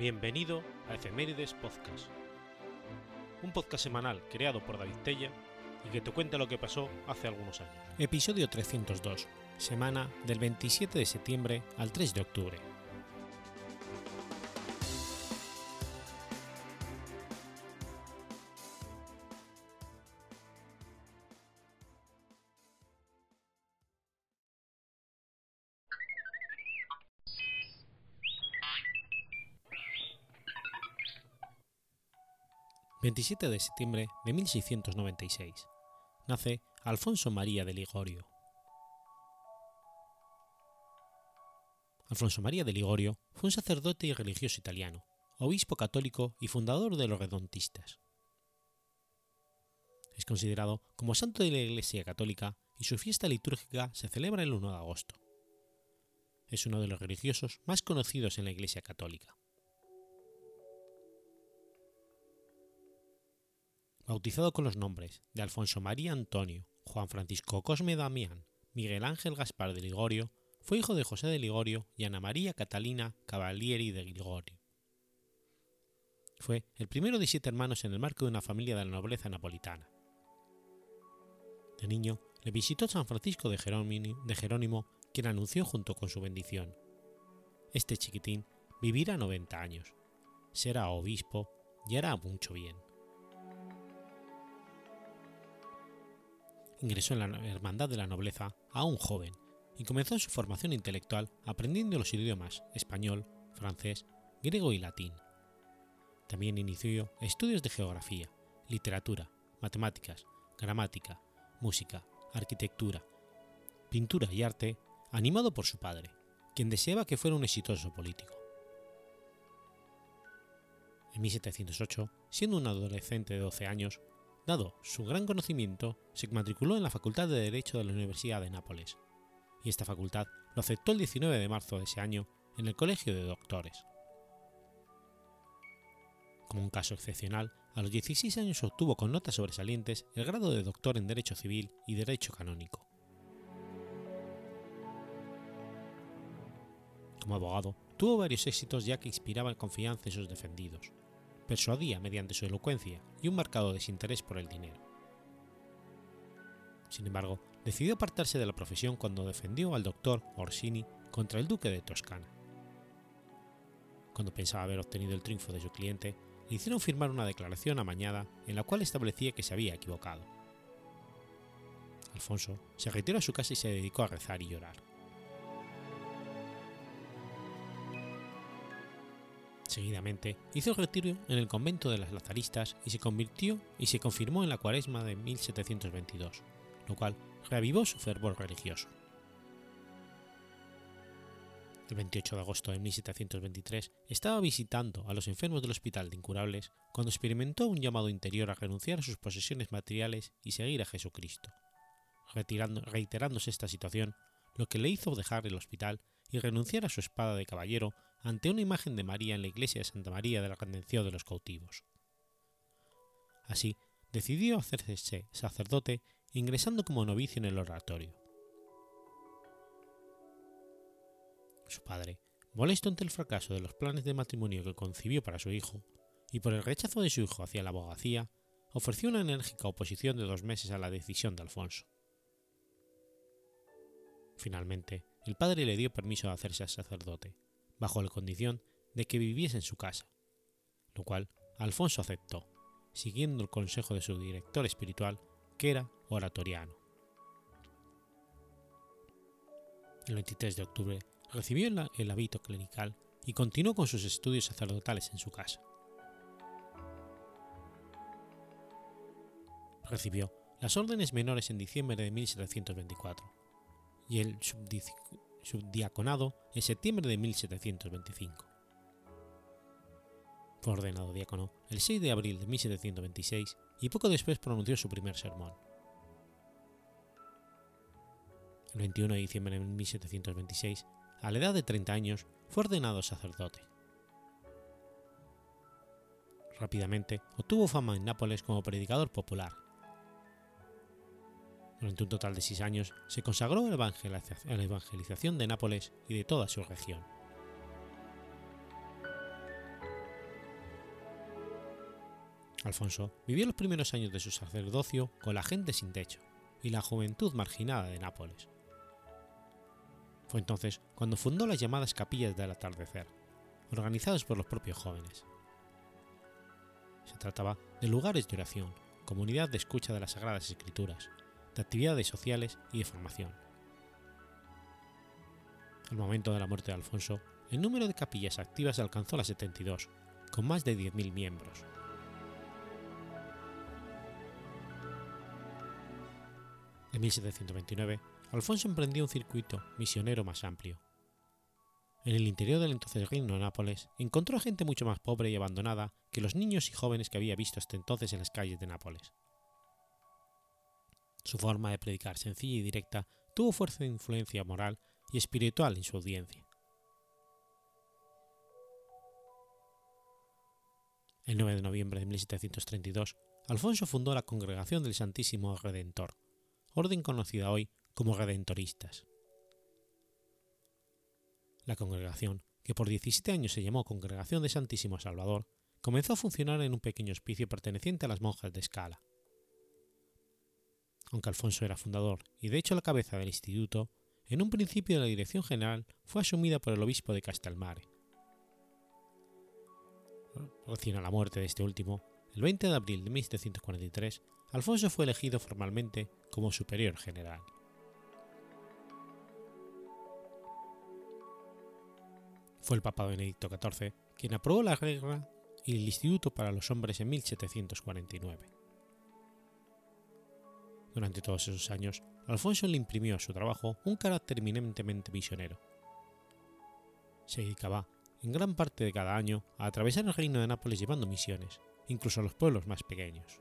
Bienvenido a Efemérides Podcast, un podcast semanal creado por David Tella y que te cuenta lo que pasó hace algunos años. Episodio 302, semana del 27 de septiembre al 3 de octubre. 27 de septiembre de 1696. Nace Alfonso María de Ligorio. Alfonso María de Ligorio fue un sacerdote y religioso italiano, obispo católico y fundador de los redontistas. Es considerado como santo de la Iglesia Católica y su fiesta litúrgica se celebra el 1 de agosto. Es uno de los religiosos más conocidos en la Iglesia Católica. Bautizado con los nombres de Alfonso María Antonio, Juan Francisco Cosme Damián, Miguel Ángel Gaspar de Ligorio, fue hijo de José de Ligorio y Ana María Catalina Cavalieri de Ligorio. Fue el primero de siete hermanos en el marco de una familia de la nobleza napolitana. De niño, le visitó San Francisco de Jerónimo, de Jerónimo, quien anunció junto con su bendición. Este chiquitín vivirá 90 años, será obispo y hará mucho bien. Ingresó en la Hermandad de la Nobleza aún joven y comenzó su formación intelectual aprendiendo los idiomas español, francés, griego y latín. También inició estudios de geografía, literatura, matemáticas, gramática, música, arquitectura, pintura y arte, animado por su padre, quien deseaba que fuera un exitoso político. En 1708, siendo un adolescente de 12 años, Dado su gran conocimiento, se matriculó en la Facultad de Derecho de la Universidad de Nápoles, y esta facultad lo aceptó el 19 de marzo de ese año en el Colegio de Doctores. Como un caso excepcional, a los 16 años obtuvo con notas sobresalientes el grado de doctor en Derecho Civil y Derecho Canónico. Como abogado, tuvo varios éxitos ya que inspiraba confianza en sus defendidos, persuadía mediante su elocuencia y un marcado desinterés por el dinero. Sin embargo, decidió apartarse de la profesión cuando defendió al doctor Orsini contra el duque de Toscana. Cuando pensaba haber obtenido el triunfo de su cliente, le hicieron firmar una declaración amañada en la cual establecía que se había equivocado. Alfonso se retiró a su casa y se dedicó a rezar y llorar. Seguidamente hizo retiro en el convento de las Lazaristas y se convirtió y se confirmó en la cuaresma de 1722, lo cual reavivó su fervor religioso. El 28 de agosto de 1723 estaba visitando a los enfermos del Hospital de Incurables cuando experimentó un llamado interior a renunciar a sus posesiones materiales y seguir a Jesucristo. reiterándose esta situación, lo que le hizo dejar el hospital y renunciar a su espada de caballero ante una imagen de María en la iglesia de Santa María de la Redención de los Cautivos. Así, decidió hacerse sacerdote ingresando como novicio en el oratorio. Su padre, molesto ante el fracaso de los planes de matrimonio que concibió para su hijo y por el rechazo de su hijo hacia la abogacía, ofreció una enérgica oposición de dos meses a la decisión de Alfonso. Finalmente, el padre le dio permiso de hacerse sacerdote, bajo la condición de que viviese en su casa, lo cual Alfonso aceptó, siguiendo el consejo de su director espiritual, que era oratoriano. El 23 de octubre recibió el hábito clerical y continuó con sus estudios sacerdotales en su casa. Recibió las órdenes menores en diciembre de 1724 y el subdiaconado en septiembre de 1725. Fue ordenado diácono el 6 de abril de 1726 y poco después pronunció su primer sermón. El 21 de diciembre de 1726, a la edad de 30 años, fue ordenado sacerdote. Rápidamente obtuvo fama en Nápoles como predicador popular durante un total de seis años se consagró a la evangelización de Nápoles y de toda su región. Alfonso vivió los primeros años de su sacerdocio con la gente sin techo y la juventud marginada de Nápoles. Fue entonces cuando fundó las llamadas capillas del atardecer, organizadas por los propios jóvenes. Se trataba de lugares de oración, comunidad de escucha de las Sagradas Escrituras, de actividades sociales y de formación. Al momento de la muerte de Alfonso, el número de capillas activas alcanzó las 72, con más de 10.000 miembros. En 1729, Alfonso emprendió un circuito misionero más amplio. En el interior del entonces reino de Nápoles encontró gente mucho más pobre y abandonada que los niños y jóvenes que había visto hasta entonces en las calles de Nápoles. Su forma de predicar sencilla y directa tuvo fuerza de influencia moral y espiritual en su audiencia. El 9 de noviembre de 1732, Alfonso fundó la Congregación del Santísimo Redentor, orden conocida hoy como Redentoristas. La congregación, que por 17 años se llamó Congregación de Santísimo Salvador, comenzó a funcionar en un pequeño hospicio perteneciente a las monjas de Scala. Aunque Alfonso era fundador y de hecho la cabeza del instituto, en un principio la dirección general fue asumida por el obispo de Castelmare. Recién a la muerte de este último, el 20 de abril de 1743, Alfonso fue elegido formalmente como superior general. Fue el Papa Benedicto XIV quien aprobó la regla y el Instituto para los Hombres en 1749. Durante todos esos años, Alfonso le imprimió a su trabajo un carácter eminentemente visionero. Se dedicaba, en gran parte de cada año, a atravesar el reino de Nápoles llevando misiones, incluso a los pueblos más pequeños.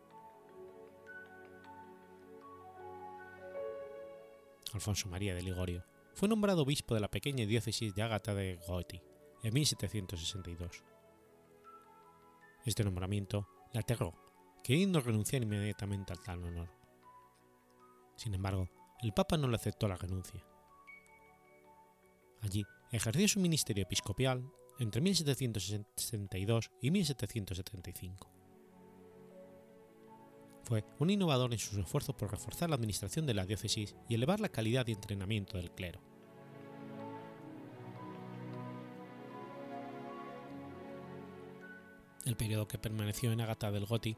Alfonso María de Ligorio fue nombrado obispo de la pequeña diócesis de Ágata de Goti en 1762. Este nombramiento le aterró, queriendo renunciar inmediatamente al tal honor. Sin embargo, el Papa no le aceptó la renuncia. Allí ejerció su ministerio episcopal entre 1762 y 1775. Fue un innovador en sus esfuerzos por reforzar la administración de la diócesis y elevar la calidad de entrenamiento del clero. El periodo que permaneció en Ágata del Goti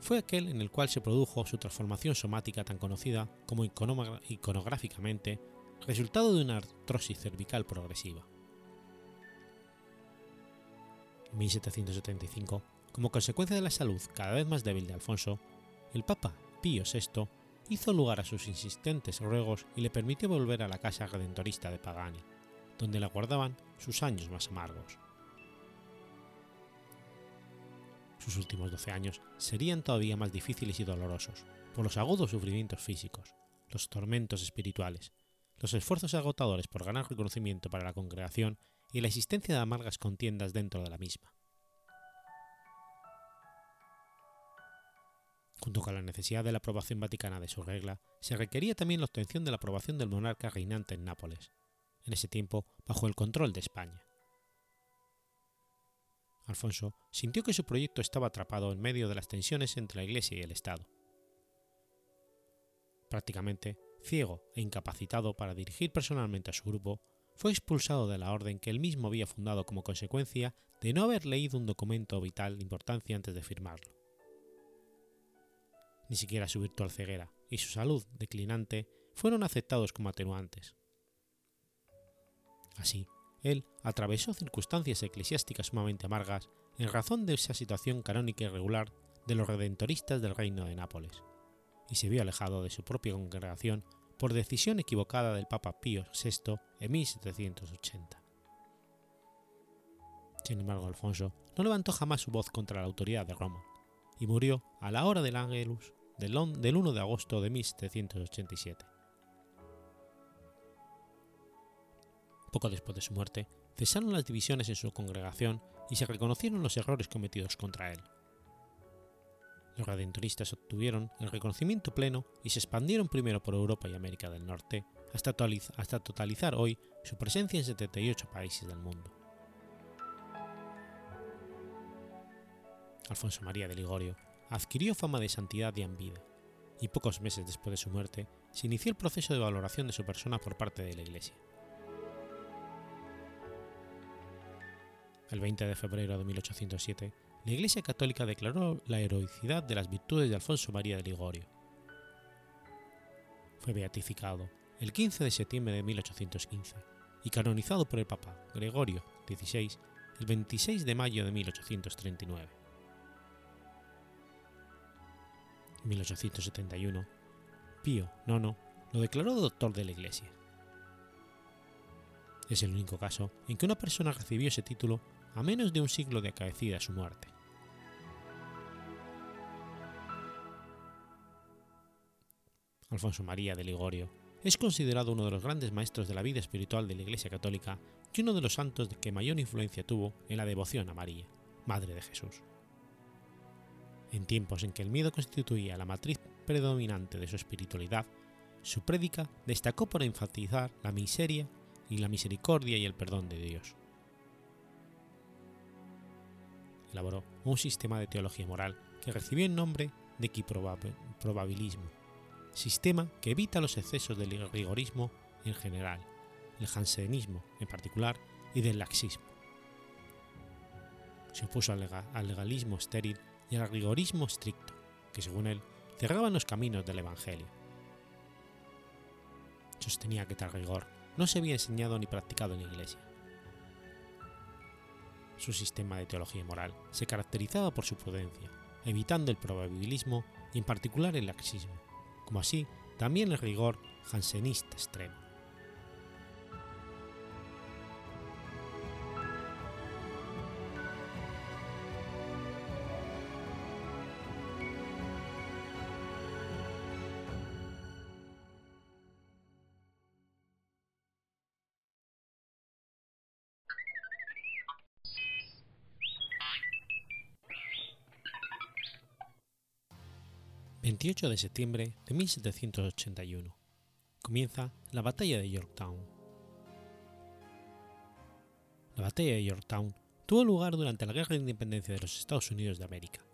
fue aquel en el cual se produjo su transformación somática tan conocida como iconográficamente, resultado de una artrosis cervical progresiva. En 1775, como consecuencia de la salud cada vez más débil de Alfonso, el Papa Pío VI hizo lugar a sus insistentes ruegos y le permitió volver a la casa redentorista de Pagani, donde le aguardaban sus años más amargos. Sus últimos doce años serían todavía más difíciles y dolorosos, por los agudos sufrimientos físicos, los tormentos espirituales, los esfuerzos agotadores por ganar reconocimiento para la congregación y la existencia de amargas contiendas dentro de la misma. Junto con la necesidad de la aprobación vaticana de su regla, se requería también la obtención de la aprobación del monarca reinante en Nápoles, en ese tiempo bajo el control de España. Alfonso sintió que su proyecto estaba atrapado en medio de las tensiones entre la Iglesia y el Estado. Prácticamente ciego e incapacitado para dirigir personalmente a su grupo, fue expulsado de la orden que él mismo había fundado como consecuencia de no haber leído un documento vital de importancia antes de firmarlo. Ni siquiera su virtual ceguera y su salud declinante fueron aceptados como atenuantes. Así, él atravesó circunstancias eclesiásticas sumamente amargas en razón de esa situación canónica y regular de los redentoristas del reino de Nápoles, y se vio alejado de su propia congregación por decisión equivocada del Papa Pío VI en 1780. Sin embargo, Alfonso no levantó jamás su voz contra la autoridad de Roma, y murió a la hora del Ángelus del 1 de agosto de 1787. Poco después de su muerte, cesaron las divisiones en su congregación y se reconocieron los errores cometidos contra él. Los redentoristas obtuvieron el reconocimiento pleno y se expandieron primero por Europa y América del Norte hasta, hasta totalizar hoy su presencia en 78 países del mundo. Alfonso María de Ligorio adquirió fama de santidad y en vida, y pocos meses después de su muerte se inició el proceso de valoración de su persona por parte de la Iglesia. El 20 de febrero de 1807, la Iglesia Católica declaró la heroicidad de las virtudes de Alfonso María de Ligorio. Fue beatificado el 15 de septiembre de 1815 y canonizado por el Papa Gregorio XVI el 26 de mayo de 1839. En 1871, Pío IX lo declaró doctor de la Iglesia. Es el único caso en que una persona recibió ese título a menos de un siglo de acaecida su muerte. Alfonso María de Ligorio es considerado uno de los grandes maestros de la vida espiritual de la Iglesia Católica y uno de los santos que mayor influencia tuvo en la devoción a María, Madre de Jesús. En tiempos en que el miedo constituía la matriz predominante de su espiritualidad, su prédica destacó por enfatizar la miseria y la misericordia y el perdón de Dios elaboró un sistema de teología moral que recibió el nombre de equiprobabilismo, sistema que evita los excesos del rigorismo en general, el jansenismo en particular y del laxismo. Se opuso al legalismo estéril y al rigorismo estricto, que según él cerraban los caminos del Evangelio. Sostenía que tal rigor no se había enseñado ni practicado en la Iglesia su sistema de teología moral se caracterizaba por su prudencia, evitando el probabilismo y en particular el laxismo, como así también el rigor jansenista extremo. 28 de septiembre de 1781. Comienza la Batalla de Yorktown. La Batalla de Yorktown tuvo lugar durante la Guerra de Independencia de los Estados Unidos de América.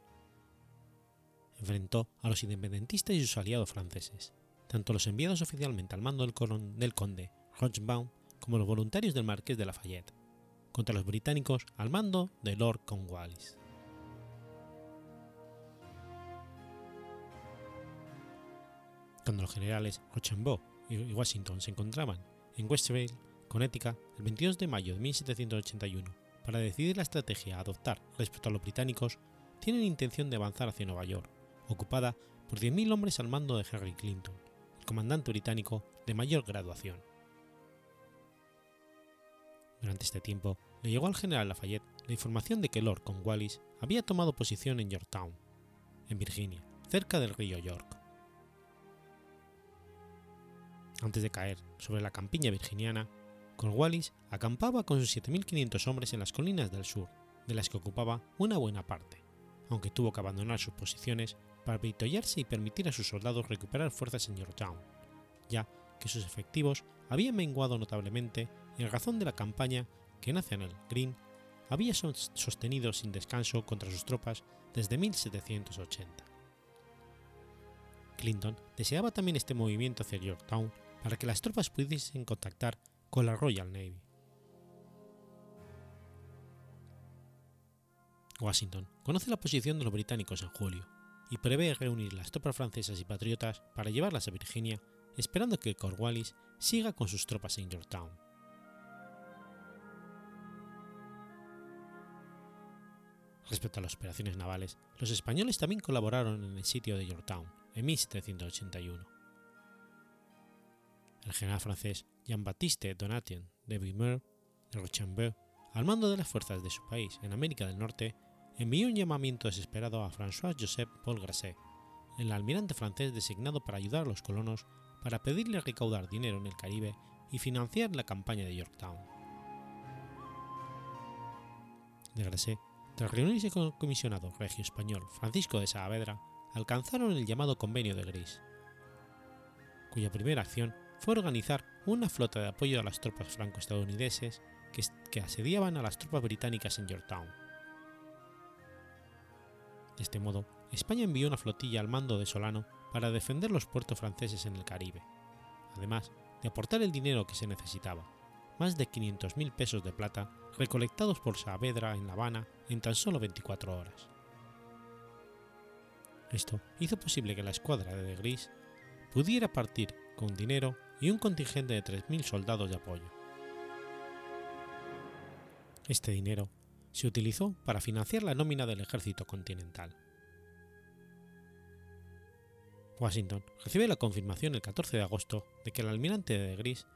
Enfrentó a los independentistas y sus aliados franceses, tanto los enviados oficialmente al mando del, del conde Rochbaum como los voluntarios del marqués de Lafayette, contra los británicos al mando de Lord Cornwallis. Cuando los generales Rochambeau y Washington se encontraban en Westville, Connecticut, el 22 de mayo de 1781, para decidir la estrategia a adoptar respecto a los británicos, tienen intención de avanzar hacia Nueva York, ocupada por 10.000 hombres al mando de Henry Clinton, el comandante británico de mayor graduación. Durante este tiempo, le llegó al general Lafayette la información de que Lord Cornwallis había tomado posición en Yorktown, en Virginia, cerca del río York antes de caer sobre la campiña virginiana, Cornwallis acampaba con sus 7.500 hombres en las colinas del sur, de las que ocupaba una buena parte, aunque tuvo que abandonar sus posiciones para victoriarse y permitir a sus soldados recuperar fuerzas en Yorktown, ya que sus efectivos habían menguado notablemente en razón de la campaña que Nathaniel Green había sostenido sin descanso contra sus tropas desde 1780. Clinton deseaba también este movimiento hacia Yorktown para que las tropas pudiesen contactar con la Royal Navy. Washington conoce la posición de los británicos en julio y prevé reunir las tropas francesas y patriotas para llevarlas a Virginia, esperando que Cornwallis siga con sus tropas en Yorktown. Respecto a las operaciones navales, los españoles también colaboraron en el sitio de Yorktown en 1781 el general francés Jean-Baptiste Donatien de Vimeur de Rochambeau, al mando de las fuerzas de su país en América del Norte, envió un llamamiento desesperado a François-Joseph Paul Grasset, el almirante francés designado para ayudar a los colonos para pedirle recaudar dinero en el Caribe y financiar la campaña de Yorktown. De Grasset, tras reunirse con el comisionado regio español Francisco de Saavedra, alcanzaron el llamado Convenio de Gris, cuya primera acción fue organizar una flota de apoyo a las tropas franco-estadounidenses que, asediaban a las tropas británicas en Yorktown. De este modo, España envió una flotilla al mando de Solano para defender los puertos franceses en el Caribe, además de aportar el dinero que se necesitaba, más de 500.000 pesos de plata recolectados por Saavedra en La Habana en tan solo 24 horas. Esto hizo posible que la escuadra de De Gris pudiera partir con dinero y un contingente de 3.000 soldados de apoyo. Este dinero se utilizó para financiar la nómina del ejército continental. Washington recibe la confirmación el 14 de agosto de que el almirante de Gris,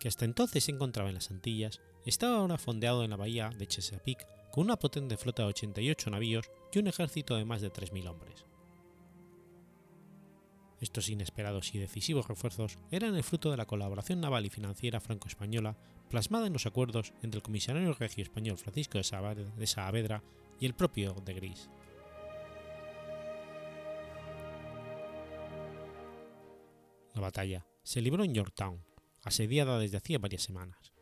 que hasta entonces se encontraba en las Antillas, estaba ahora fondeado en la bahía de Chesapeake con una potente flota de 88 navíos y un ejército de más de 3.000 hombres. Estos inesperados y decisivos refuerzos eran el fruto de la colaboración naval y financiera franco-española plasmada en los acuerdos entre el comisario regio español Francisco de Saavedra y el propio de Gris. La batalla se libró en Yorktown, asediada desde hacía varias semanas.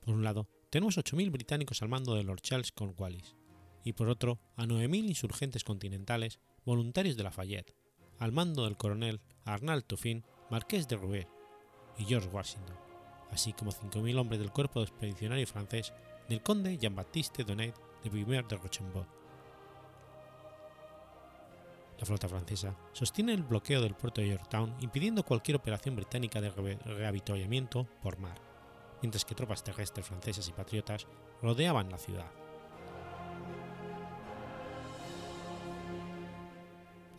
Por un lado, tenemos 8.000 británicos al mando de Lord Charles Cornwallis, y por otro a 9.000 insurgentes continentales voluntarios de Lafayette, al mando del coronel Arnald Tuffin, marqués de Roubaix, y George Washington, así como 5.000 hombres del cuerpo expedicionario francés del conde Jean-Baptiste Donnet de Vimer de Rochambeau. La flota francesa sostiene el bloqueo del puerto de Yorktown impidiendo cualquier operación británica de reavituallamiento por mar, mientras que tropas terrestres francesas y patriotas rodeaban la ciudad.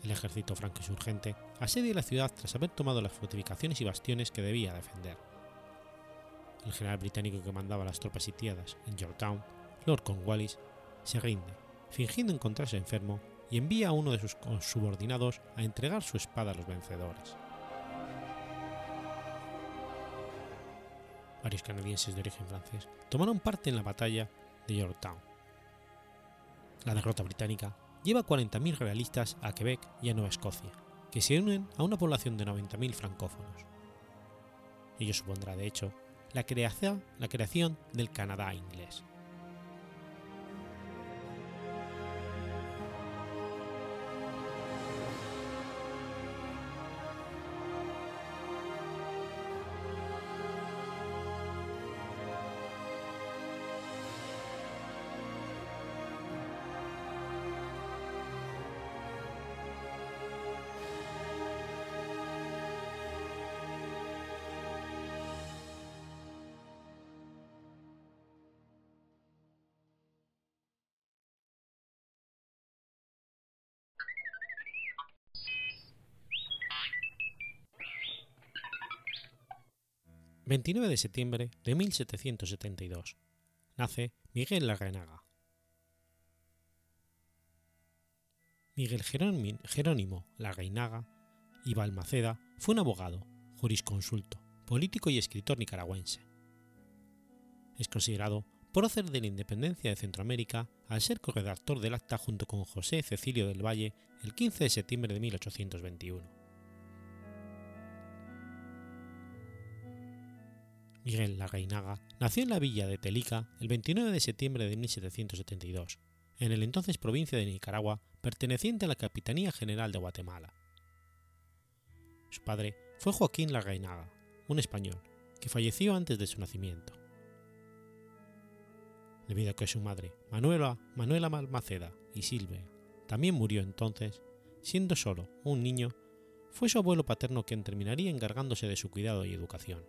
El ejército franco-insurgente asedia la ciudad tras haber tomado las fortificaciones y bastiones que debía defender. El general británico que mandaba las tropas sitiadas en Yorktown, Lord Cornwallis, se rinde, fingiendo encontrarse enfermo, y envía a uno de sus subordinados a entregar su espada a los vencedores. Varios canadienses de origen francés tomaron parte en la batalla de Yorktown. La derrota británica lleva 40.000 realistas a Quebec y a Nueva Escocia, que se unen a una población de 90.000 francófonos. Ello supondrá, de hecho, la creación, la creación del Canadá inglés. 29 de septiembre de 1772. Nace Miguel Larrenaga. Miguel Jerónimo Larreinaga y Balmaceda fue un abogado, jurisconsulto, político y escritor nicaragüense. Es considerado prócer de la independencia de Centroamérica al ser corredactor del acta junto con José Cecilio del Valle el 15 de septiembre de 1821. Miguel Larreinaga nació en la villa de Telica el 29 de septiembre de 1772, en el entonces provincia de Nicaragua, perteneciente a la Capitanía General de Guatemala. Su padre fue Joaquín Larreinaga, un español, que falleció antes de su nacimiento. Debido a que su madre, Manuela, Manuela Malmaceda y Silvia, también murió entonces, siendo solo un niño, fue su abuelo paterno quien terminaría encargándose de su cuidado y educación.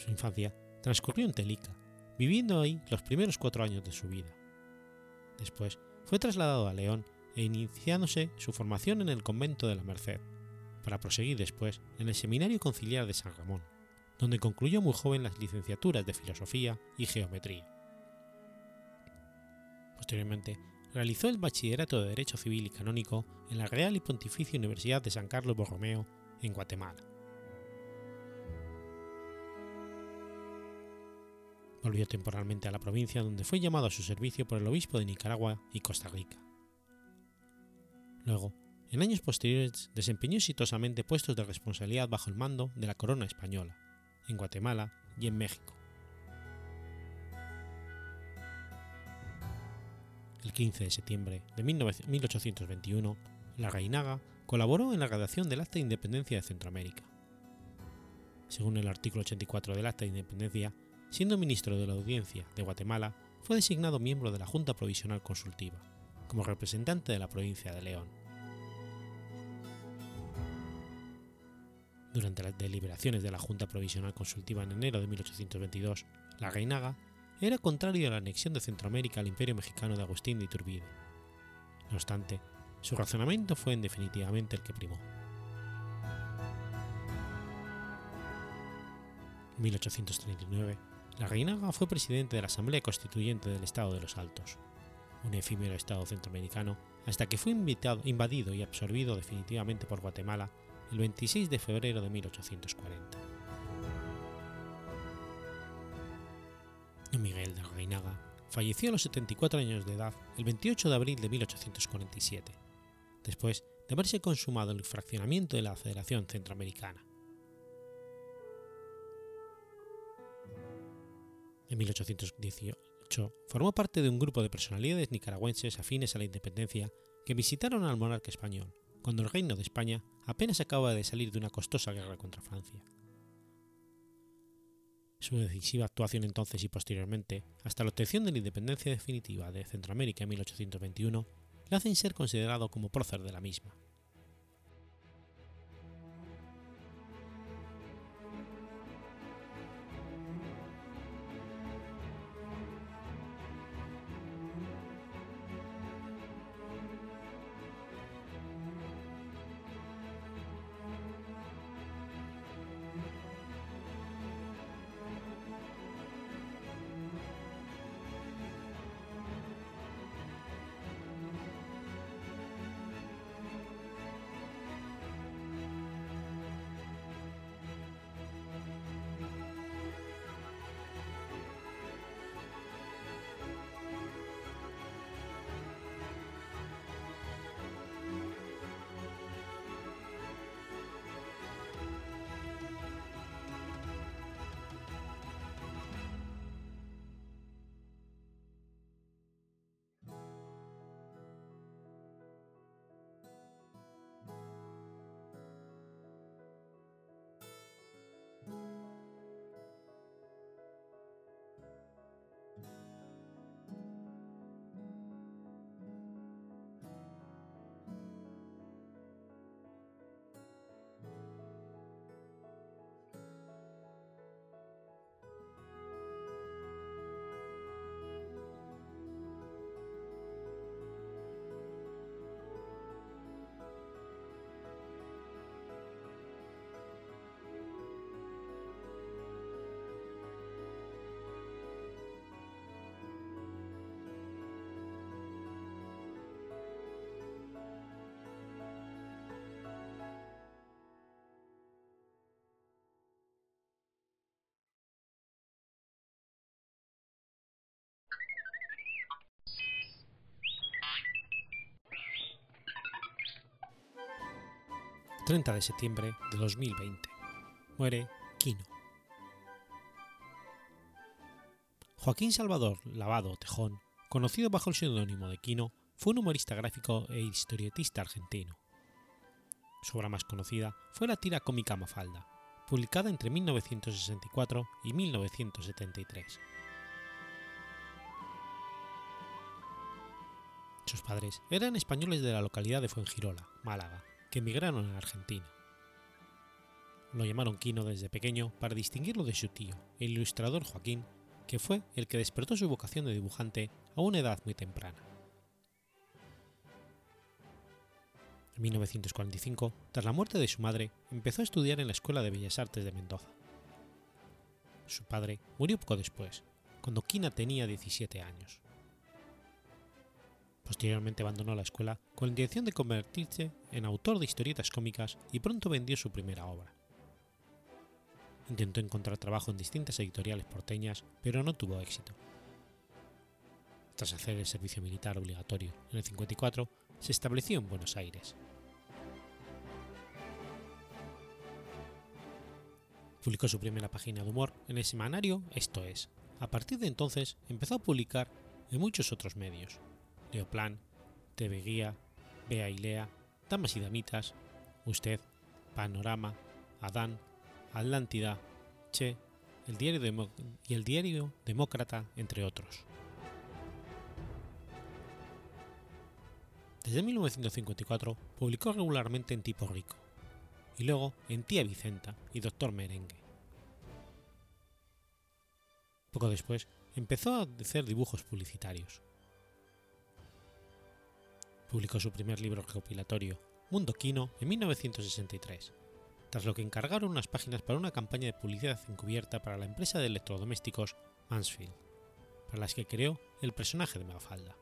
Su infancia transcurrió en Telica, viviendo ahí los primeros cuatro años de su vida. Después fue trasladado a León e iniciándose su formación en el convento de la Merced, para proseguir después en el Seminario Conciliar de San Ramón, donde concluyó muy joven las licenciaturas de Filosofía y Geometría. Posteriormente, realizó el Bachillerato de Derecho Civil y Canónico en la Real y Pontificia Universidad de San Carlos Borromeo, en Guatemala. Volvió temporalmente a la provincia donde fue llamado a su servicio por el obispo de Nicaragua y Costa Rica. Luego, en años posteriores, desempeñó exitosamente puestos de responsabilidad bajo el mando de la corona española, en Guatemala y en México. El El 15 de septiembre de 1821, la Reinaga colaboró en la redacción del Acta de Independencia de Centroamérica. Según el artículo 84 del Acta de Independencia, siendo ministro de la Audiencia de Guatemala, fue designado miembro de la Junta Provisional Consultiva, como representante de la provincia de León. Durante las deliberaciones de la Junta Provisional Consultiva en enero de 1822, la Reinaga era contrario a la anexión de Centroamérica al Imperio Mexicano de Agustín de Iturbide. No obstante, su razonamiento fue en definitivamente el que primó. En 1839, la Reinaga fue presidente de la Asamblea Constituyente del Estado de los Altos, un efímero estado centroamericano, hasta que fue invadido y absorbido definitivamente por Guatemala el 26 de febrero de 1840. Miguel de Reinaga falleció a los 74 años de edad el 28 de abril de 1847, después de haberse consumado el fraccionamiento de la Federación Centroamericana. En 1818 formó parte de un grupo de personalidades nicaragüenses afines a la independencia que visitaron al monarca español cuando el reino de España apenas acaba de salir de una costosa guerra contra Francia. Su decisiva actuación entonces y posteriormente, hasta la obtención de la independencia definitiva de Centroamérica en 1821, le hacen ser considerado como prócer de la misma. 30 de septiembre de 2020. Muere Quino. Joaquín Salvador Lavado Tejón, conocido bajo el seudónimo de Quino, fue un humorista gráfico e historietista argentino. Su obra más conocida fue la tira cómica Mafalda, publicada entre 1964 y 1973. Sus padres eran españoles de la localidad de Fuengirola, Málaga, que emigraron a Argentina. Lo llamaron Quino desde pequeño para distinguirlo de su tío, el ilustrador Joaquín, que fue el que despertó su vocación de dibujante a una edad muy temprana. En 1945, tras la muerte de su madre, empezó a estudiar en la Escuela de Bellas Artes de Mendoza. Su padre murió poco después, cuando Quina tenía 17 años. Posteriormente abandonó la escuela con la intención de convertirse en autor de historietas cómicas y pronto vendió su primera obra. Intentó encontrar trabajo en distintas editoriales porteñas, pero no tuvo éxito. Tras hacer el servicio militar obligatorio en el 54, se estableció en Buenos Aires. Publicó su primera página de humor en el semanario Esto es. A partir de entonces empezó a publicar en muchos otros medios, Leoplan, TV Guía, Bea y Lea, Damas y Damitas, Usted, Panorama, Adán, Atlántida, Che, el diario y el diario Demócrata, entre otros. Desde 1954 publicó regularmente en Tipo Rico, y luego en Tía Vicenta y Doctor Merengue. Poco después empezó a hacer dibujos publicitarios. Publicó su primer libro recopilatorio, Mundo Quino, en 1963, tras lo que encargaron unas páginas para una campaña de publicidad encubierta para la empresa de electrodomésticos Mansfield, para las que creó el personaje de Mafalda.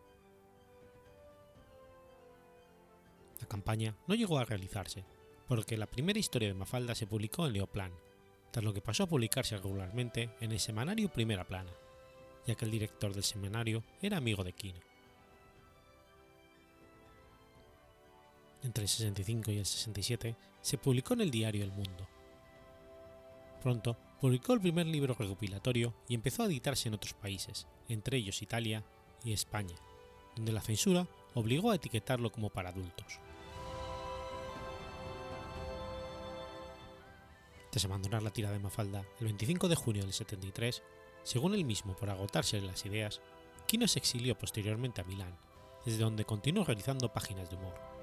La campaña no llegó a realizarse, porque la primera historia de Mafalda se publicó en Leoplan, tras lo que pasó a publicarse regularmente en el semanario Primera Plana, ya que el director del semanario era amigo de Quino. Entre el 65 y el 67 se publicó en el diario El Mundo. Pronto publicó el primer libro recopilatorio y empezó a editarse en otros países, entre ellos Italia y España, donde la censura obligó a etiquetarlo como para adultos. Tras abandonar la tira de Mafalda el 25 de junio del 73, según él mismo por agotarse las ideas, Quino se exilió posteriormente a Milán, desde donde continuó realizando páginas de humor.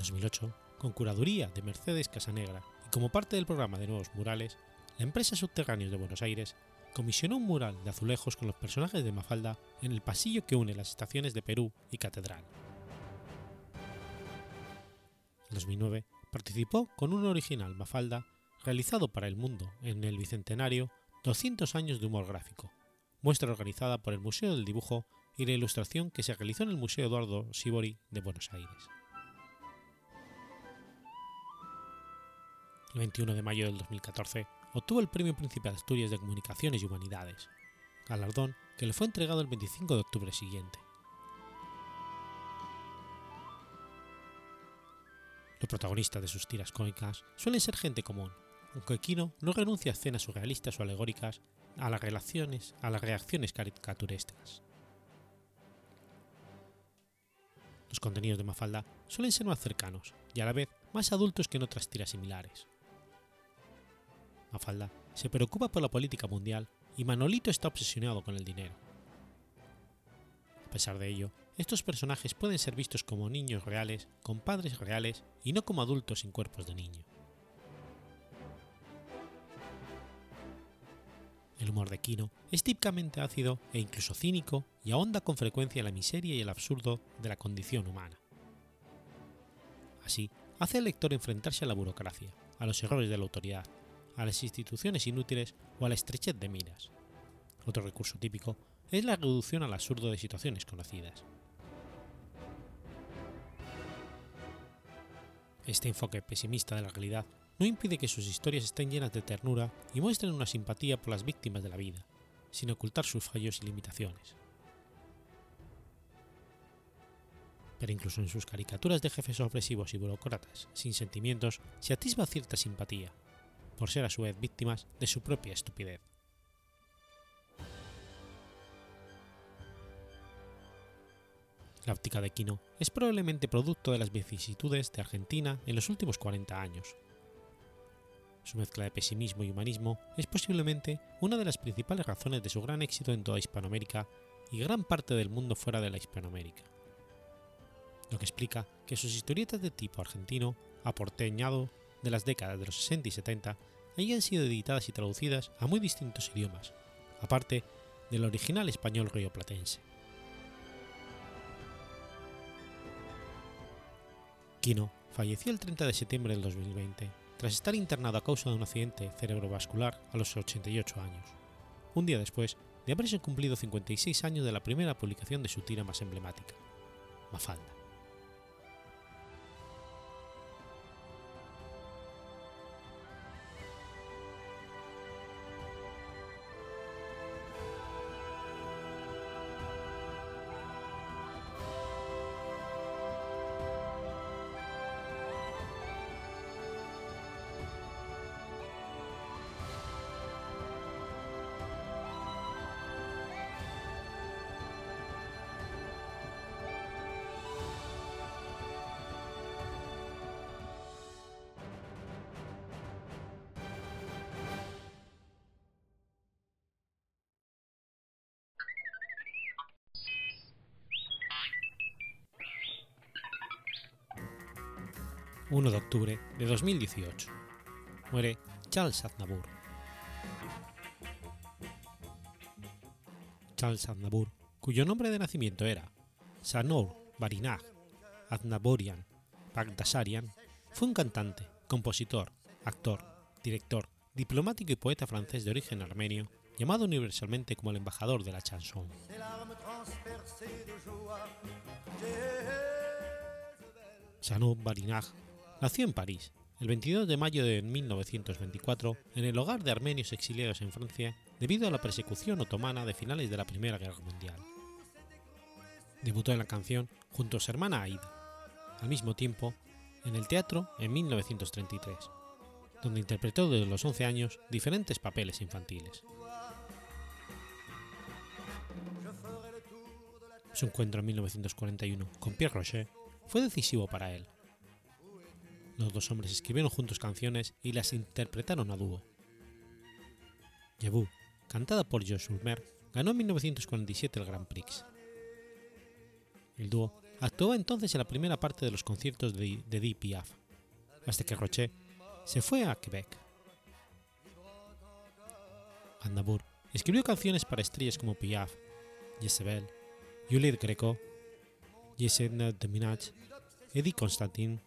2008, con curaduría de Mercedes Casanegra y como parte del programa de nuevos murales, la empresa Subterráneos de Buenos Aires comisionó un mural de azulejos con los personajes de Mafalda en el pasillo que une las estaciones de Perú y Catedral. En 2009 participó con un original Mafalda realizado para El Mundo en el bicentenario 200 años de humor gráfico, muestra organizada por el Museo del Dibujo y la Ilustración que se realizó en el Museo Eduardo Sibori de Buenos Aires. El 21 de mayo del 2014 obtuvo el Premio Príncipe de Asturias de Comunicaciones y Humanidades, galardón que le fue entregado el 25 de octubre siguiente. Los protagonistas de sus tiras cómicas suelen ser gente común, aunque Quino no renuncia a escenas surrealistas o alegóricas a las, relaciones, a las reacciones caricaturescas. Los contenidos de Mafalda suelen ser más cercanos y a la vez más adultos que en otras tiras similares. Mafalda se preocupa por la política mundial y Manolito está obsesionado con el dinero. A pesar de ello, estos personajes pueden ser vistos como niños reales, con padres reales y no como adultos sin cuerpos de niño. El humor de Quino es típicamente ácido e incluso cínico y ahonda con frecuencia en la miseria y el absurdo de la condición humana. Así, hace al lector enfrentarse a la burocracia, a los errores de la autoridad, a las instituciones inútiles o a la estrechez de miras. Otro recurso típico es la reducción al absurdo de situaciones conocidas. Este enfoque pesimista de la realidad no impide que sus historias estén llenas de ternura y muestren una simpatía por las víctimas de la vida, sin ocultar sus fallos y limitaciones. Pero incluso en sus caricaturas de jefes opresivos y burócratas sin sentimientos se atisba cierta simpatía, por ser a su vez víctimas de su propia estupidez. La óptica de Quino es probablemente producto de las vicisitudes de Argentina en los últimos 40 años. Su mezcla de pesimismo y humanismo es posiblemente una de las principales razones de su gran éxito en toda Hispanoamérica y gran parte del mundo fuera de la Hispanoamérica. Lo que explica que sus historietas de tipo argentino, aporteñado de las décadas de los 60 y 70, hayan sido editadas y traducidas a muy distintos idiomas, aparte del original español rioplatense. Quino falleció el 30 de septiembre del 2020 tras estar internado a causa de un accidente cerebrovascular a los 88 años, un día después de haberse cumplido 56 años de la primera publicación de su tira más emblemática, Mafalda. 1 de octubre de 2018. Muere Charles Aznavour. Charles Aznavour, cuyo nombre de nacimiento era Sanor Barinag Aznavourian Bagdasarian, fue un cantante, compositor, actor, director, diplomático y poeta francés de origen armenio, llamado universalmente como el embajador de la chanson. Sanur Barinag nació en París el 22 de mayo de 1924 en el hogar de armenios exiliados en Francia debido a la persecución otomana de finales de la Primera Guerra Mundial. Debutó en la canción junto a su hermana Aida, al mismo tiempo en el teatro en 1933, donde interpretó desde los 11 años diferentes papeles infantiles. Su encuentro en 1941 con Pierre Rocher fue decisivo para él. Los dos hombres escribieron juntos canciones y las interpretaron a dúo. Jebu, cantada por Josh Ulmer, ganó en 1947 el Grand Prix. El dúo actuaba entonces en la primera parte de los conciertos de, de Piaf, hasta que Rocher se fue a Quebec. Andabur escribió canciones para estrellas como Piaf, Jezebel, Juliette Greco, Yesenia Minaj, Eddie Constantin,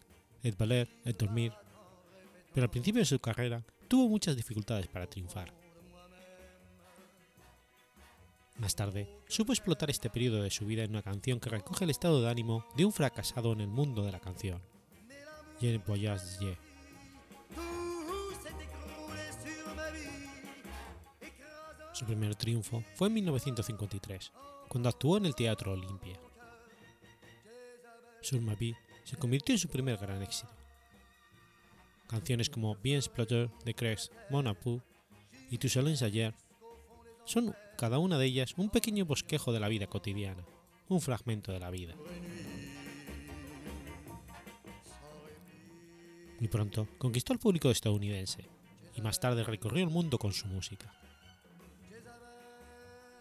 Ed Valer, Ed Dormir, pero al principio de su carrera tuvo muchas dificultades para triunfar. Más tarde, supo explotar este periodo de su vida en una canción que recoge el estado de ánimo de un fracasado en el mundo de la canción. Je voyage. Su primer triunfo fue en 1953, cuando actuó en el Teatro Olimpia. Sur ma vie se convirtió en su primer gran éxito. Canciones como Bien Splotter de Craig Monapu y Tu ayer son cada una de ellas un pequeño bosquejo de la vida cotidiana, un fragmento de la vida. Muy pronto conquistó al público estadounidense y más tarde recorrió el mundo con su música.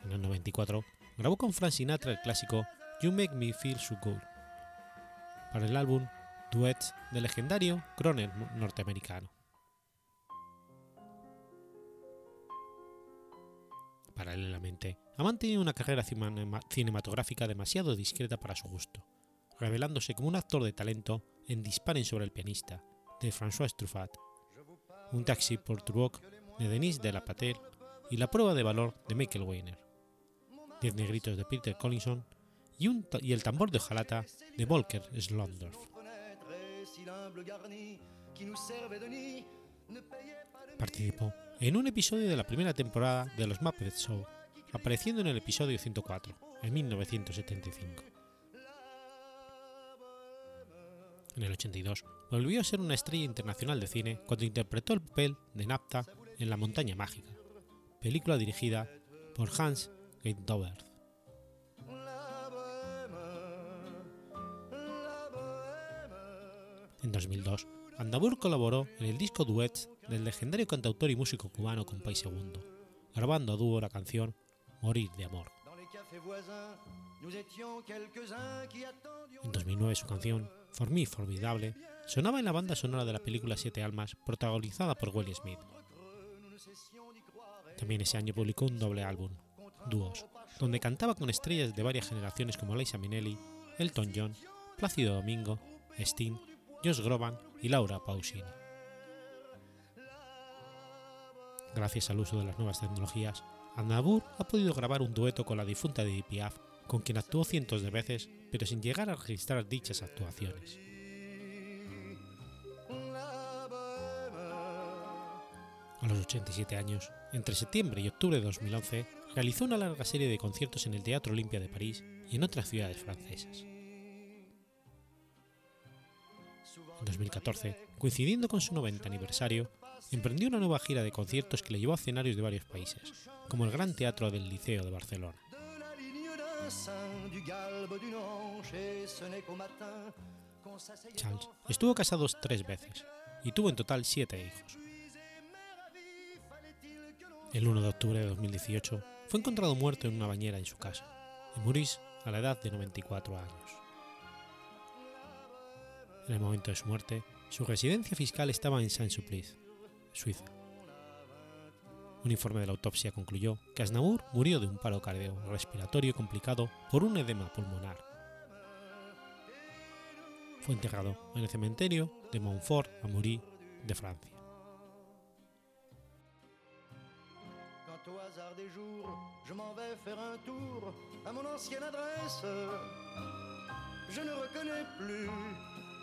En el 94 grabó con Frank Sinatra el clásico You Make Me Feel So Good para el álbum Duets del legendario Croner norteamericano. Paralelamente, ha mantenido una carrera cinematográfica demasiado discreta para su gusto, revelándose como un actor de talento en Disparen sobre el pianista, de François Truffaut, Un taxi por Turok, de Denis de la Patel y La prueba de valor de Michael Weiner, Diez negritos de Peter Collinson y, El tambor de hojalata de Volker Slondorf. Participó en un episodio de la primera temporada de los Muppet Show, apareciendo en el episodio 104, en 1975. En el 82 volvió a ser una estrella internacional de cine cuando interpretó el papel de Napta en La Montaña Mágica, película dirigida por Hans Geitdover. En 2002, Andabur colaboró en el disco Duets del legendario cantautor y músico cubano Compay Segundo, grabando a dúo la canción Morir de Amor. En 2009 su canción, For Me Formidable, sonaba en la banda sonora de la película Siete Almas protagonizada por Willie Smith. También ese año publicó un doble álbum, Dúos, donde cantaba con estrellas de varias generaciones como Liza Minnelli, Elton John, Plácido Domingo, Sting, Josh Groban y Laura Pausini. Gracias al uso de las nuevas tecnologías, Aznavour ha podido grabar un dueto con la difunta de Piaf, con quien actuó cientos de veces, pero sin llegar a registrar dichas actuaciones. A los 87 años, entre septiembre y octubre de 2011, realizó una larga serie de conciertos en el Teatro Olimpia de París y en otras ciudades francesas. 2014, coincidiendo con su 90 aniversario, emprendió una nueva gira de conciertos que le llevó a escenarios de varios países, como el Gran Teatro del Liceo de Barcelona. Charles estuvo casado tres veces y tuvo en total siete hijos. El 1 de octubre de 2018 fue encontrado muerto en una bañera en su casa, en Muris, a la edad de 94 años. En el momento de su muerte, Su residencia fiscal estaba en Saint-Sulpice, Suiza. Un informe de la autopsia concluyó que Aznavour murió de un paro cardiorrespiratorio complicado por un edema pulmonar. Fue enterrado en el cementerio de Montfort-Amaury de Francia. Au hasard des jours, je m'en vais faire un tour à mon ancienne adresse, je ne reconnais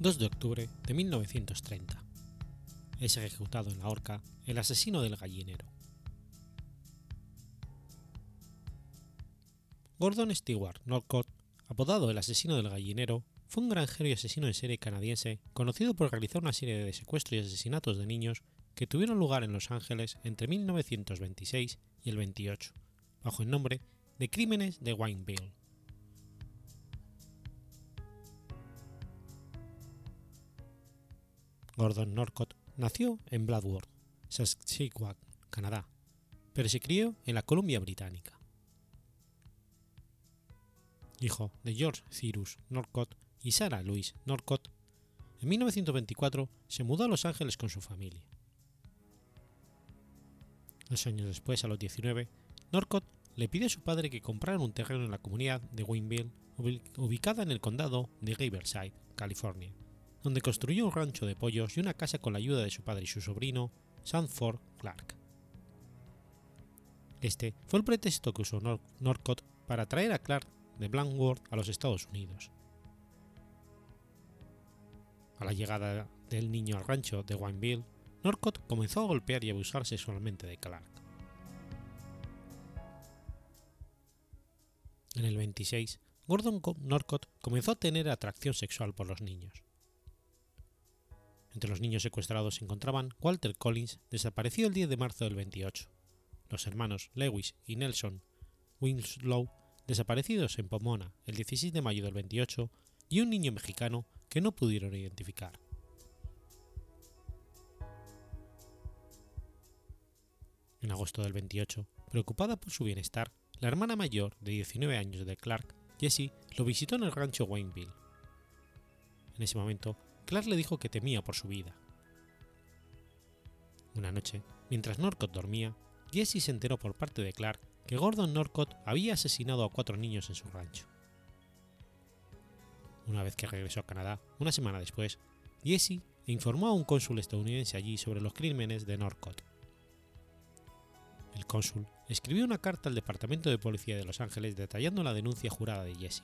2 de octubre de 1930. Es ejecutado en la horca el asesino del gallinero. Gordon Stewart Norcott, apodado el asesino del gallinero, fue un granjero y asesino en serie canadiense conocido por realizar una serie de secuestros y asesinatos de niños que tuvieron lugar en Los Ángeles entre 1926 y el 28, bajo el nombre de Crímenes de Wineville. Gordon Norcott nació en Bladworth, Saskatchewan, Canadá, pero se crió en la Columbia Británica. Hijo de George Cyrus Norcott y Sarah Louise Norcott, en 1924 se mudó a Los Ángeles con su familia. Dos años después, a los 19, Norcott le pidió a su padre que compraran un terreno en la comunidad de Wineville, ubicada en el condado de Riverside, California, donde construyó un rancho de pollos y una casa con la ayuda de su padre y su sobrino, Sanford Clark. Este fue el pretexto que usó Nor Norcott para traer a Clark de Blankworth a los Estados Unidos. A la llegada del niño al rancho de Wineville, Norcott comenzó a golpear y abusar sexualmente de Clark. En el 26, Gordon Norcott comenzó a tener atracción sexual por los niños. Entre los niños secuestrados se encontraban Walter Collins, desaparecido el 10 de marzo del 28, los hermanos Lewis y Nelson Winslow, desaparecidos en Pomona el 16 de mayo del 28, y un niño mexicano que no pudieron identificar. En agosto del 28, preocupada por su bienestar, la hermana mayor de 19 años de Clark, Jessie, lo visitó en el rancho Wayneville. En ese momento, Clark le dijo que temía por su vida. Una noche, mientras Norcott dormía, Jesse se enteró por parte de Clark que Gordon Norcott había asesinado a cuatro niños en su rancho. Una vez que regresó a Canadá, una semana después, Jesse informó a un cónsul estadounidense allí sobre los crímenes de Norcott. El cónsul escribió una carta al Departamento de Policía de Los Ángeles detallando la denuncia jurada de Jesse.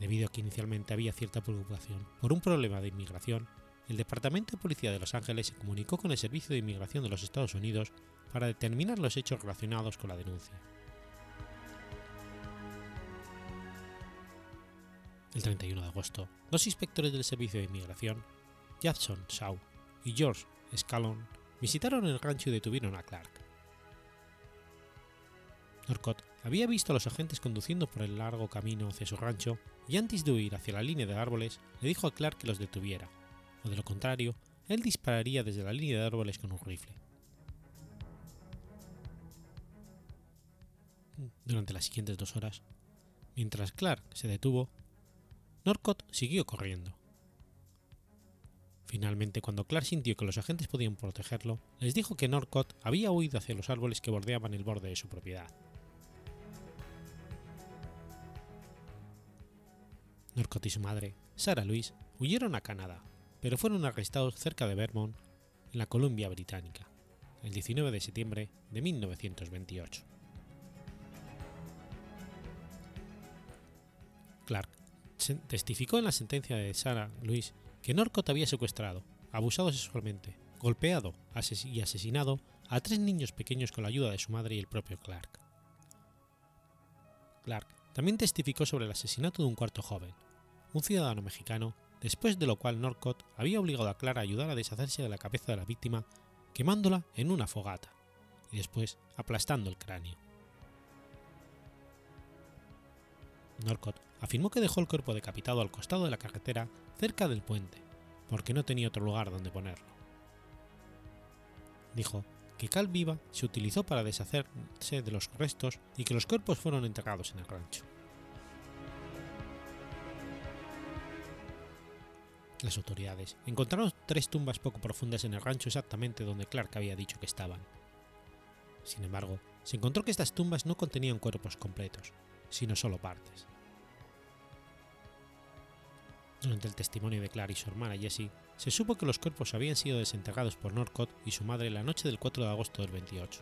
Debido a que inicialmente había cierta preocupación por un problema de inmigración, el Departamento de Policía de Los Ángeles se comunicó con el Servicio de Inmigración de los Estados Unidos para determinar los hechos relacionados con la denuncia. El 31 de agosto, dos inspectores del Servicio de Inmigración, Jackson Shaw y George Scallon, visitaron el rancho y detuvieron a Clark. Norcott había visto a los agentes conduciendo por el largo camino hacia su rancho y antes de huir hacia la línea de árboles le dijo a Clark que los detuviera, o de lo contrario, él dispararía desde la línea de árboles con un rifle. Durante las siguientes dos horas, mientras Clark se detuvo, Norcott siguió corriendo. Finalmente, cuando Clark sintió que los agentes podían protegerlo, les dijo que Norcott había huido hacia los árboles que bordeaban el borde de su propiedad. Norcott y su madre, Sarah Louise, huyeron a Canadá, pero fueron arrestados cerca de Vermont, en la Columbia Británica, el 19 de septiembre de 1928. Clark testificó en la sentencia de Sarah Louise que Norcott había secuestrado, abusado sexualmente, golpeado y asesinado a tres niños pequeños con la ayuda de su madre y el propio Clark. Clark también testificó sobre el asesinato de un cuarto joven, un ciudadano mexicano, después de lo cual Norcott había obligado a Clark a ayudar a deshacerse de la cabeza de la víctima quemándola en una fogata y después aplastando el cráneo. Norcott afirmó que dejó el cuerpo decapitado al costado de la carretera cerca del puente, porque no tenía otro lugar donde ponerlo. Dijo que cal viva se utilizó para deshacerse de los restos y que los cuerpos fueron enterrados en el rancho. Las autoridades encontraron tres tumbas poco profundas en el rancho exactamente donde Clark había dicho que estaban. Sin embargo, se encontró que estas tumbas no contenían cuerpos completos, sino solo partes. Durante el testimonio de Clark y su hermana Jessie, se supo que los cuerpos habían sido desenterrados por Norcott y su madre la noche del 4 de agosto del 28,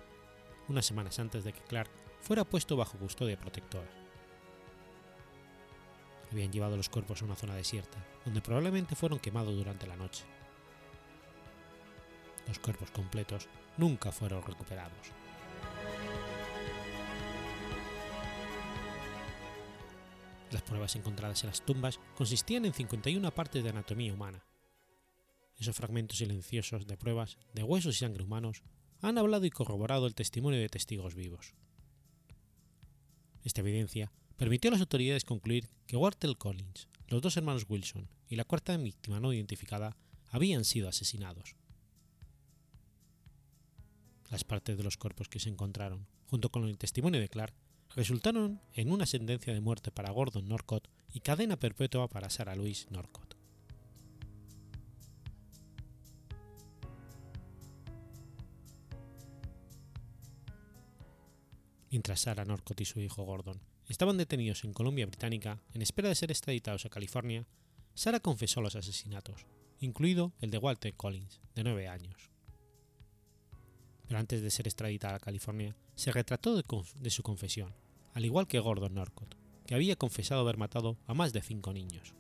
unas semanas antes de que Clark fuera puesto bajo custodia protectora. Habían llevado los cuerpos a una zona desierta, donde probablemente fueron quemados durante la noche. Los cuerpos completos nunca fueron recuperados. Las pruebas encontradas en las tumbas consistían en 51 partes de anatomía humana. Esos fragmentos silenciosos de pruebas de huesos y sangre humanos han hablado y corroborado el testimonio de testigos vivos. Esta evidencia permitió a las autoridades concluir que Walter Collins, los dos hermanos Wilson y la cuarta víctima no identificada habían sido asesinados. Las partes de los cuerpos que se encontraron, junto con el testimonio de Clark, resultaron en una sentencia de muerte para Gordon Norcott y cadena perpetua para Sarah Louise Norcott. Mientras Sarah Norcott y su hijo Gordon estaban detenidos en Columbia Británica en espera de ser extraditados a California, Sarah confesó los asesinatos, incluido el de Walter Collins, de 9 años. Pero antes de ser extraditada a California, se retrató de, su confesión al igual que Gordon Norcott, que había confesado haber matado a más de cinco niños.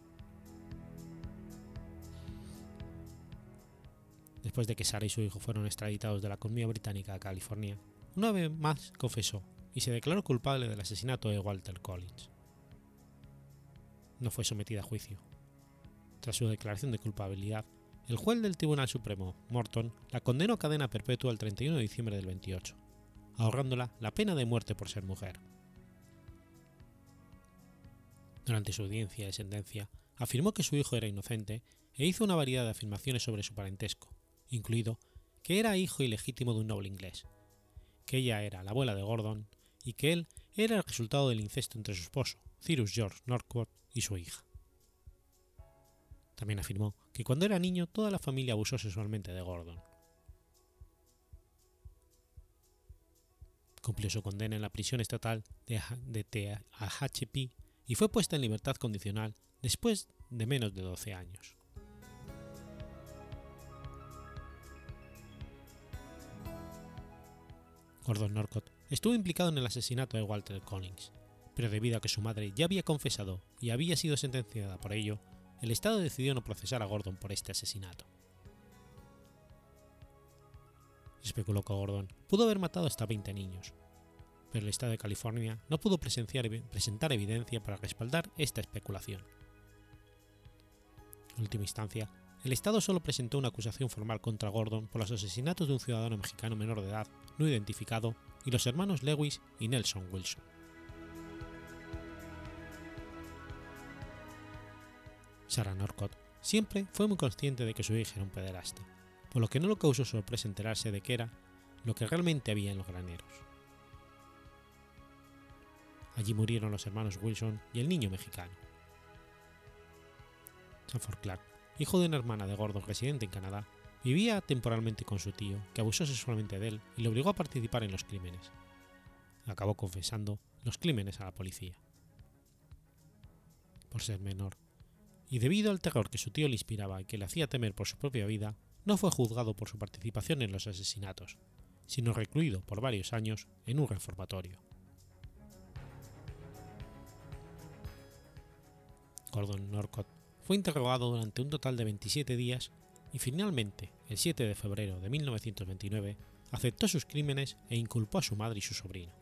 Después de que Sarah y su hijo fueron extraditados de la Columbia Británica a California, una vez más confesó y se declaró culpable del asesinato de Walter Collins. No fue sometida a juicio. Tras su declaración de culpabilidad, el juez del Tribunal Supremo, Morton, la condenó a cadena perpetua el 31 de diciembre del 28, ahorrándola la pena de muerte por ser mujer. Durante su audiencia de sentencia, afirmó que su hijo era inocente e hizo una variedad de afirmaciones sobre su parentesco, incluido que era hijo ilegítimo de un noble inglés, que ella era la abuela de Gordon y que él era el resultado del incesto entre su esposo, Cyrus George Northcote, y su hija. También afirmó que cuando era niño toda la familia abusó sexualmente de Gordon. Cumplió su condena en la prisión estatal de Tehachapi y fue puesta en libertad condicional después de menos de 12 años. Gordon Norcott estuvo implicado en el asesinato de Walter Collins, pero debido a que su madre ya había confesado y había sido sentenciada por ello, el Estado decidió no procesar a Gordon por este asesinato. Se especuló que Gordon pudo haber matado hasta 20 niños, pero el Estado de California no pudo presentar evidencia para respaldar esta especulación. En última instancia, el Estado solo presentó una acusación formal contra Gordon por los asesinatos de un ciudadano mexicano menor de edad no identificado y los hermanos Lewis y Nelson Wilson. Sarah Norcott siempre fue muy consciente de que su hija era un pederasta, por lo que no le causó sorpresa enterarse de que era lo que realmente había en los graneros. Allí murieron los hermanos Wilson y el niño mexicano. Sanford Clark hijo de una hermana de Gordon residente en Canadá, vivía temporalmente con su tío, que abusó sexualmente de él y le obligó a participar en los crímenes. Acabó confesando los crímenes a la policía. Por ser menor, y debido al terror que su tío le inspiraba y que le hacía temer por su propia vida, no fue juzgado por su participación en los asesinatos, sino recluido por varios años en un reformatorio. Gordon Norcott fue interrogado durante un total de 27 días y finalmente, el 7 de febrero de 1929, aceptó sus crímenes e inculpó a su madre y su sobrino.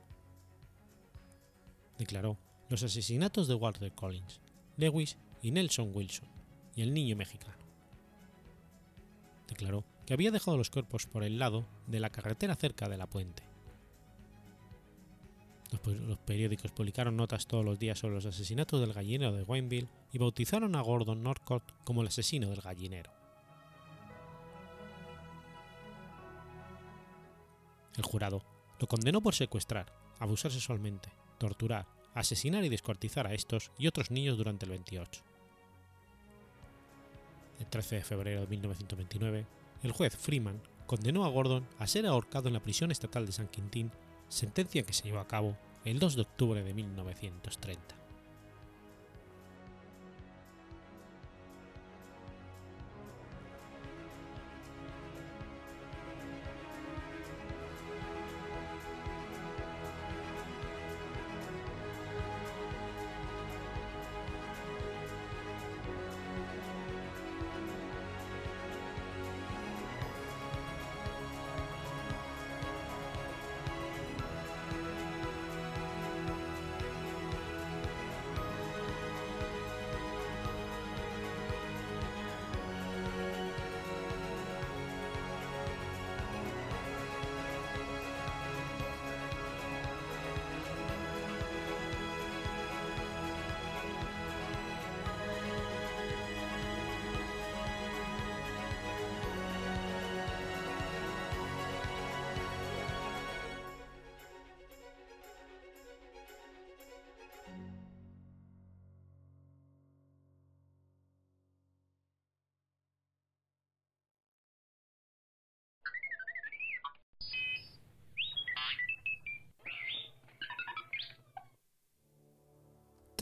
Declaró los asesinatos de Walter Collins, Lewis y Nelson Wilson y el niño mexicano. Declaró que había dejado los cuerpos por el lado de la carretera cerca de la puente. Los, periódicos publicaron notas todos los días sobre los asesinatos del gallinero de Wayneville y bautizaron a Gordon Norcott como el asesino del gallinero. El jurado lo condenó por secuestrar, abusar sexualmente, torturar, asesinar y descuartizar a estos y otros niños durante el 28. El 13 de febrero de 1929, el juez Freeman condenó a Gordon a ser ahorcado en la prisión estatal de San Quintín, sentencia que se llevó a cabo el 2 de octubre de 1930.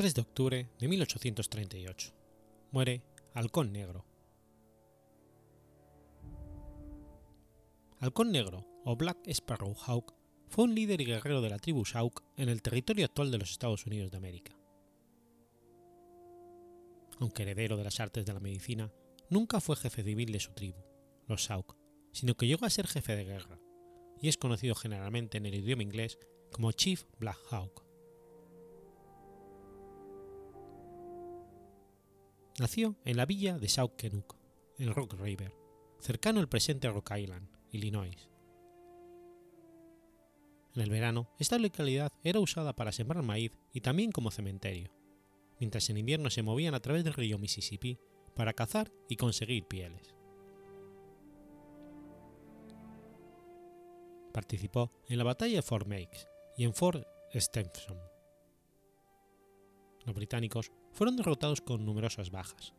3 de octubre de 1838. Muere Halcón Negro. Halcón Negro, o Black Sparrow Hawk, fue un líder y guerrero de la tribu Sauk en el territorio actual de los Estados Unidos de América. Aunque heredero de las artes de la medicina, nunca fue jefe civil de su tribu, los Sauk, sino que llegó a ser jefe de guerra, y es conocido generalmente en el idioma inglés como Chief Black Hawk. Nació en la villa de South Kenuk, en Rock River, cercano al presente Rock Island, Illinois. En el verano, esta localidad era usada para sembrar maíz y también como cementerio, mientras en invierno se movían a través del río Mississippi para cazar y conseguir pieles. Participó en la batalla de Fort Meigs y en Fort Stephenson. Los británicos fueron derrotados con numerosas bajas.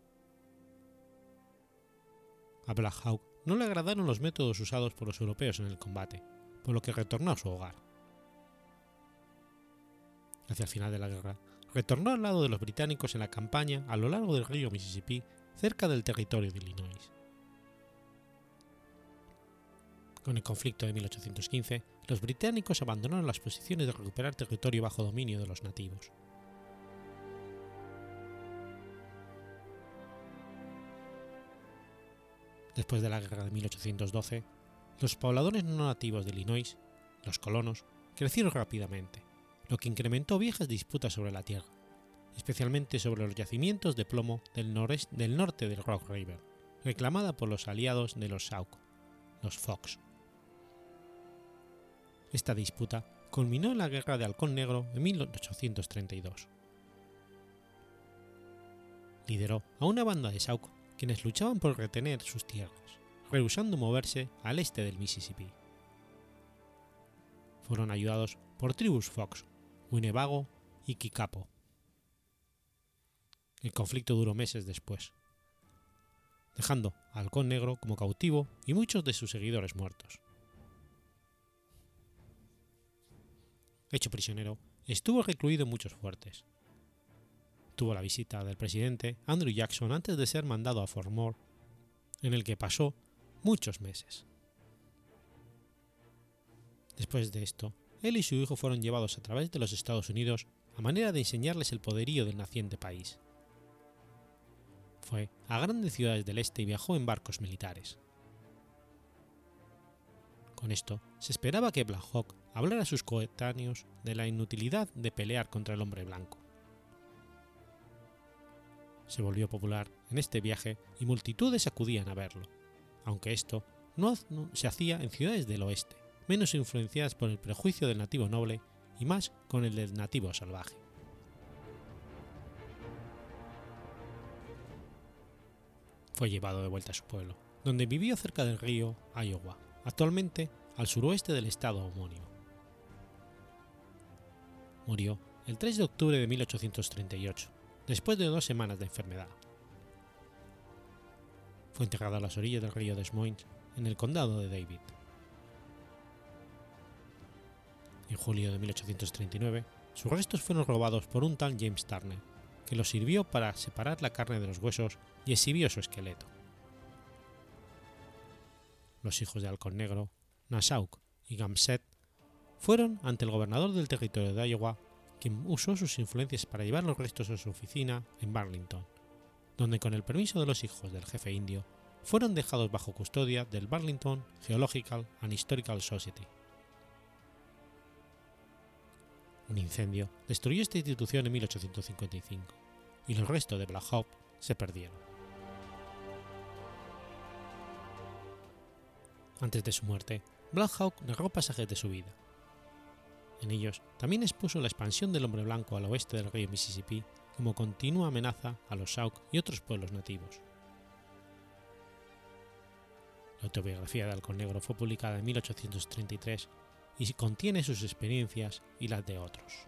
A Black Hawk no le agradaron los métodos usados por los europeos en el combate, por lo que retornó a su hogar. Hacia el final de la guerra, retornó al lado de los británicos en la campaña a lo largo del río Mississippi, cerca del territorio de Illinois. Con el conflicto de 1815, los británicos abandonaron las posiciones de recuperar territorio bajo dominio de los nativos. Después de la guerra de 1812, los pobladores no nativos de Illinois, los colonos, crecieron rápidamente, lo que incrementó viejas disputas sobre la tierra, especialmente sobre los yacimientos de plomo del, del norte del Rock River, reclamada por los aliados de los Sauk, los Fox. Esta disputa culminó en la Guerra de Halcón Negro en 1832. Lideró a una banda de Sauk quienes luchaban por retener sus tierras, rehusando moverse al este del Mississippi. Fueron ayudados por tribus Fox, Winnebago y Kikapo. El conflicto duró meses después. dejando al Halcón Negro como cautivo y muchos de sus seguidores muertos. Hecho prisionero, estuvo recluido en muchos fuertes. Tuvo la visita del presidente Andrew Jackson antes de ser mandado a Fort Moore, en el que pasó muchos meses. Después de esto, él y su hijo fueron llevados a través de los Estados Unidos a manera de enseñarles el poderío del naciente país. Fue a grandes ciudades del este y viajó en barcos militares. Con esto, se esperaba que Black Hawk hablara a sus coetáneos de la inutilidad de pelear contra el hombre blanco. Se volvió popular en este viaje y multitudes acudían a verlo, aunque esto no se hacía en ciudades del oeste, menos influenciadas por el prejuicio del nativo noble y más con el del nativo salvaje. Fue llevado de vuelta a su pueblo, donde vivió cerca del río Iowa, actualmente al suroeste del estado homónimo. Murió el 3 de octubre de 1838, después de dos semanas de enfermedad. Fue enterrado a las orillas del río Des Moines, en el condado de David. En julio de 1839, sus restos fueron robados por un tal James Turner, que los sirvió para separar la carne de los huesos y exhibió su esqueleto. Los hijos de Halcón Negro, Nassau y Gamset, fueron ante el gobernador del territorio de Iowa, usó sus influencias para llevar los restos a su oficina en Burlington, donde con el permiso de los hijos del jefe indio, fueron dejados bajo custodia del Burlington Geological and Historical Society. Un incendio destruyó esta institución en 1855 y los restos de Black Hawk se perdieron. Antes de su muerte, Black Hawk narró pasajes de su vida. En ellos también expuso la expansión del hombre blanco al oeste del río Mississippi como continua amenaza a los Sauk y otros pueblos nativos. La autobiografía de Halcón Negro fue publicada en 1833 y contiene sus experiencias y las de otros.